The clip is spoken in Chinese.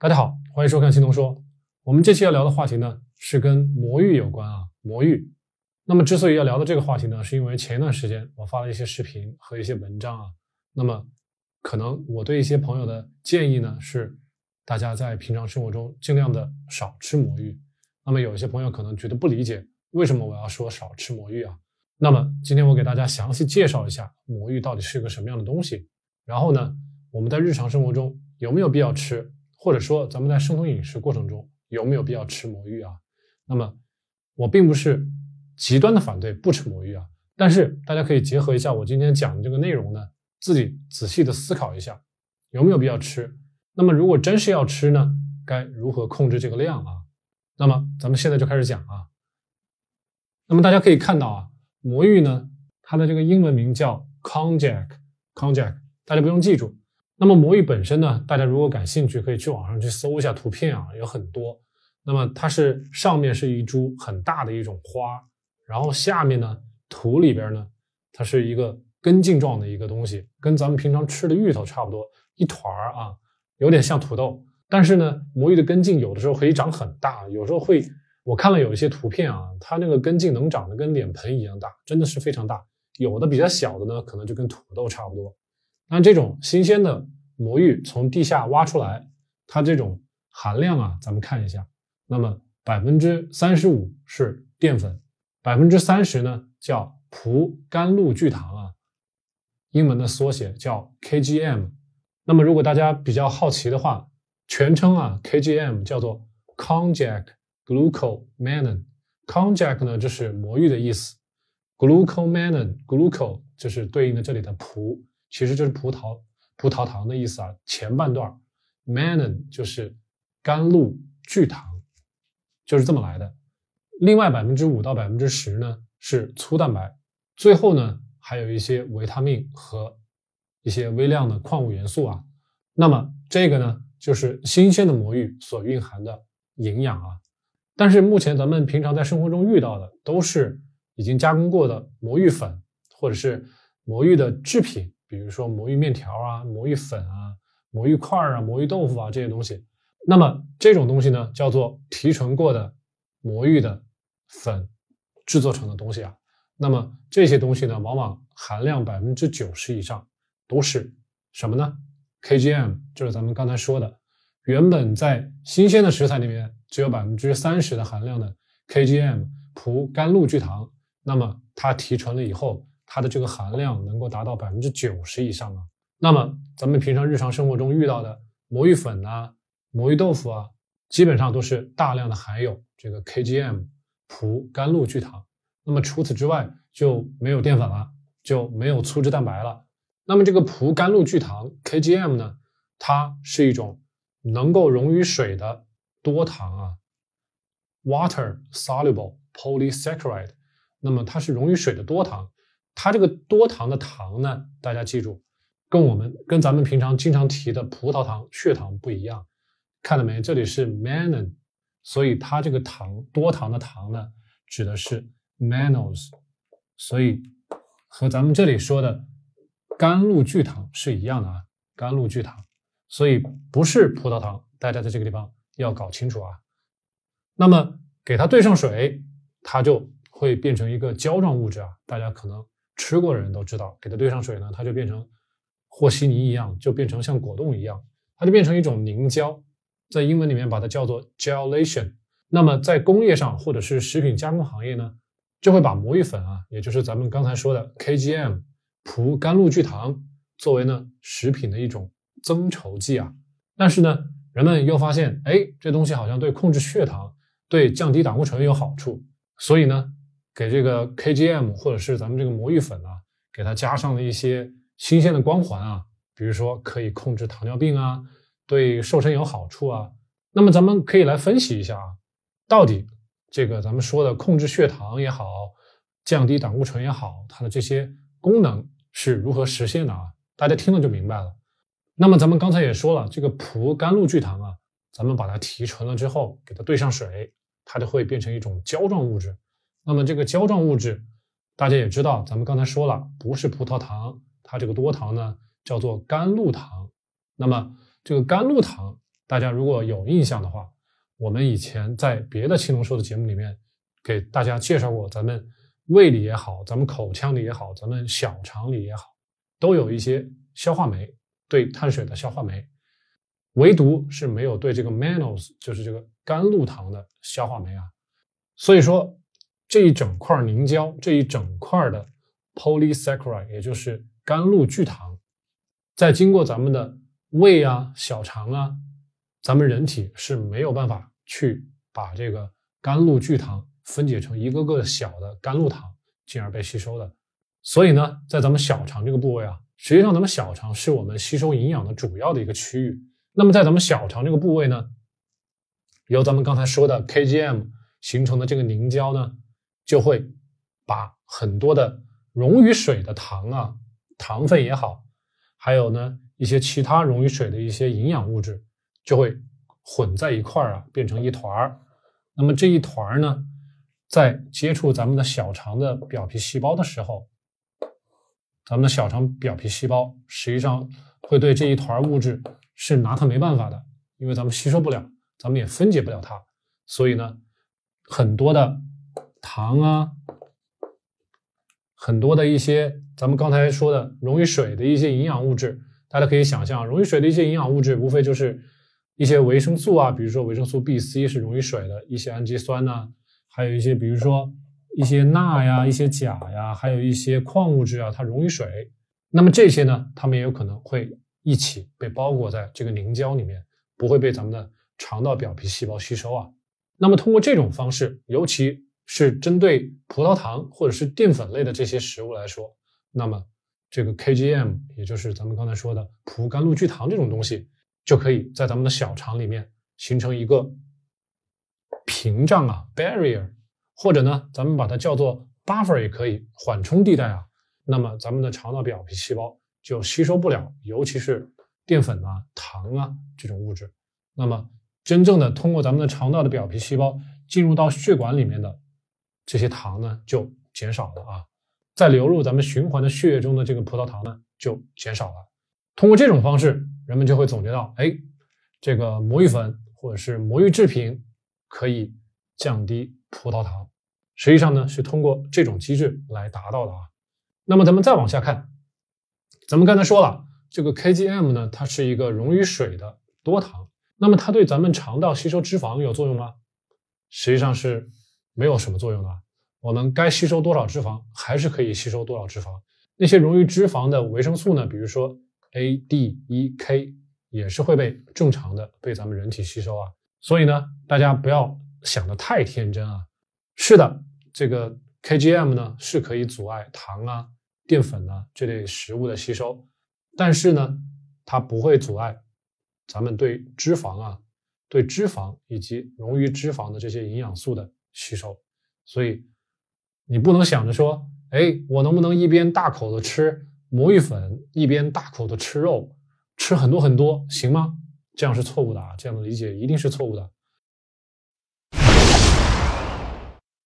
大家好，欢迎收看青铜说。我们这期要聊的话题呢，是跟魔芋有关啊，魔芋。那么之所以要聊到这个话题呢，是因为前一段时间我发了一些视频和一些文章啊。那么可能我对一些朋友的建议呢，是大家在平常生活中尽量的少吃魔芋。那么有一些朋友可能觉得不理解，为什么我要说少吃魔芋啊？那么今天我给大家详细介绍一下魔芋到底是个什么样的东西。然后呢，我们在日常生活中有没有必要吃？或者说，咱们在生酮饮食过程中有没有必要吃魔芋啊？那么，我并不是极端的反对不吃魔芋啊，但是大家可以结合一下我今天讲的这个内容呢，自己仔细的思考一下，有没有必要吃？那么，如果真是要吃呢，该如何控制这个量啊？那么，咱们现在就开始讲啊。那么大家可以看到啊，魔芋呢，它的这个英文名叫 konjac，konjac，大家不用记住。那么魔芋本身呢？大家如果感兴趣，可以去网上去搜一下图片啊，有很多。那么它是上面是一株很大的一种花，然后下面呢土里边呢，它是一个根茎状的一个东西，跟咱们平常吃的芋头差不多，一团儿啊，有点像土豆。但是呢，魔芋的根茎有的时候可以长很大，有时候会，我看了有一些图片啊，它那个根茎能长得跟脸盆一样大，真的是非常大。有的比较小的呢，可能就跟土豆差不多。那这种新鲜的魔芋从地下挖出来，它这种含量啊，咱们看一下。那么百分之三十五是淀粉，百分之三十呢叫葡甘露聚糖啊，英文的缩写叫 KGM。那么如果大家比较好奇的话，全称啊 KGM 叫做 Konjac Glucomannan。Konjac 呢就是魔芋的意思，Glucomannan，Gluco 就是对应的这里的葡。其实就是葡萄葡萄糖的意思啊，前半段 mannan 就是甘露聚糖，就是这么来的。另外百分之五到百分之十呢是粗蛋白，最后呢还有一些维他命和一些微量的矿物元素啊。那么这个呢就是新鲜的魔芋所蕴含的营养啊。但是目前咱们平常在生活中遇到的都是已经加工过的魔芋粉或者是魔芋的制品。比如说魔芋面条啊、魔芋粉啊、魔芋块啊、魔芋豆腐啊这些东西，那么这种东西呢叫做提纯过的魔芋的粉制作成的东西啊。那么这些东西呢，往往含量百分之九十以上都是什么呢？KGM 就是咱们刚才说的，原本在新鲜的食材里面只有百分之三十的含量的 KGM 葡甘露聚糖，那么它提纯了以后。它的这个含量能够达到百分之九十以上啊。那么咱们平常日常生活中遇到的魔芋粉啊、魔芋豆腐啊，基本上都是大量的含有这个 KGM 葡甘露聚糖。那么除此之外就没有淀粉了，就没有粗制蛋白了。那么这个葡甘露聚糖 KGM 呢，它是一种能够溶于水的多糖啊，water soluble polysaccharide。那么它是溶于水的多糖。它这个多糖的糖呢，大家记住，跟我们跟咱们平常经常提的葡萄糖、血糖不一样。看到没？这里是 mannan，所以它这个糖多糖的糖呢，指的是 mannose，所以和咱们这里说的甘露聚糖是一样的啊，甘露聚糖，所以不是葡萄糖。大家在这个地方要搞清楚啊。那么给它兑上水，它就会变成一个胶状物质啊。大家可能。吃过的人都知道，给它兑上水呢，它就变成和稀泥一样，就变成像果冻一样，它就变成一种凝胶，在英文里面把它叫做 gelation。那么在工业上或者是食品加工行业呢，就会把魔芋粉啊，也就是咱们刚才说的 KGM 葡甘露聚糖，作为呢食品的一种增稠剂啊。但是呢，人们又发现，哎，这东西好像对控制血糖、对降低胆固醇有好处，所以呢。给这个 KGM 或者是咱们这个魔芋粉啊，给它加上了一些新鲜的光环啊，比如说可以控制糖尿病啊，对瘦身有好处啊。那么咱们可以来分析一下啊，到底这个咱们说的控制血糖也好，降低胆固醇也好，它的这些功能是如何实现的啊？大家听了就明白了。那么咱们刚才也说了，这个葡甘露聚糖啊，咱们把它提纯了之后，给它兑上水，它就会变成一种胶状物质。那么这个胶状物质，大家也知道，咱们刚才说了，不是葡萄糖，它这个多糖呢叫做甘露糖。那么这个甘露糖大家如果有印象的话，我们以前在别的青龙说的节目里面给大家介绍过，咱们胃里也好，咱们口腔里也好，咱们小肠里也好，都有一些消化酶，对碳水的消化酶，唯独是没有对这个 mannose，就是这个甘露糖的消化酶啊。所以说这一整块凝胶，这一整块的 polysaccharide，也就是甘露聚糖，在经过咱们的胃啊、小肠啊，咱们人体是没有办法去把这个甘露聚糖分解成一个个小的甘露糖，进而被吸收的。所以呢，在咱们小肠这个部位啊，实际上咱们小肠是我们吸收营养的主要的一个区域。那么在咱们小肠这个部位呢，由咱们刚才说的 KGM 形成的这个凝胶呢，就会把很多的溶于水的糖啊。糖分也好，还有呢一些其他溶于水的一些营养物质，就会混在一块儿啊，变成一团儿。那么这一团儿呢，在接触咱们的小肠的表皮细胞的时候，咱们的小肠表皮细胞实际上会对这一团物质是拿它没办法的，因为咱们吸收不了，咱们也分解不了它，所以呢，很多的糖啊。很多的一些咱们刚才说的溶于水的一些营养物质，大家可以想象，溶于水的一些营养物质，无非就是一些维生素啊，比如说维生素 B、C 是溶于水的，一些氨基酸呐，还有一些比如说一些钠呀、一些钾呀，还有一些矿物质啊，它溶于水。那么这些呢，它们也有可能会一起被包裹在这个凝胶里面，不会被咱们的肠道表皮细胞吸收啊。那么通过这种方式，尤其。是针对葡萄糖或者是淀粉类的这些食物来说，那么这个 KGM，也就是咱们刚才说的葡甘露聚糖这种东西，就可以在咱们的小肠里面形成一个屏障啊，barrier，或者呢，咱们把它叫做 buffer 也可以，缓冲地带啊。那么咱们的肠道表皮细胞就吸收不了，尤其是淀粉啊、糖啊这种物质。那么真正的通过咱们的肠道的表皮细胞进入到血管里面的。这些糖呢就减少了啊，在流入咱们循环的血液中的这个葡萄糖呢就减少了。通过这种方式，人们就会总结到，哎，这个魔芋粉或者是魔芋制品可以降低葡萄糖。实际上呢是通过这种机制来达到的啊。那么咱们再往下看，咱们刚才说了，这个 KGM 呢它是一个溶于水的多糖，那么它对咱们肠道吸收脂肪有作用吗？实际上是。没有什么作用的，我们该吸收多少脂肪还是可以吸收多少脂肪。那些溶于脂肪的维生素呢，比如说 A、D、E、K，也是会被正常的被咱们人体吸收啊。所以呢，大家不要想的太天真啊。是的，这个 KGM 呢是可以阻碍糖啊、淀粉啊这类食物的吸收，但是呢，它不会阻碍咱们对脂肪啊、对脂肪以及溶于脂肪的这些营养素的。吸收，所以你不能想着说，哎，我能不能一边大口的吃魔芋粉，一边大口的吃肉，吃很多很多，行吗？这样是错误的啊！这样的理解一定是错误的。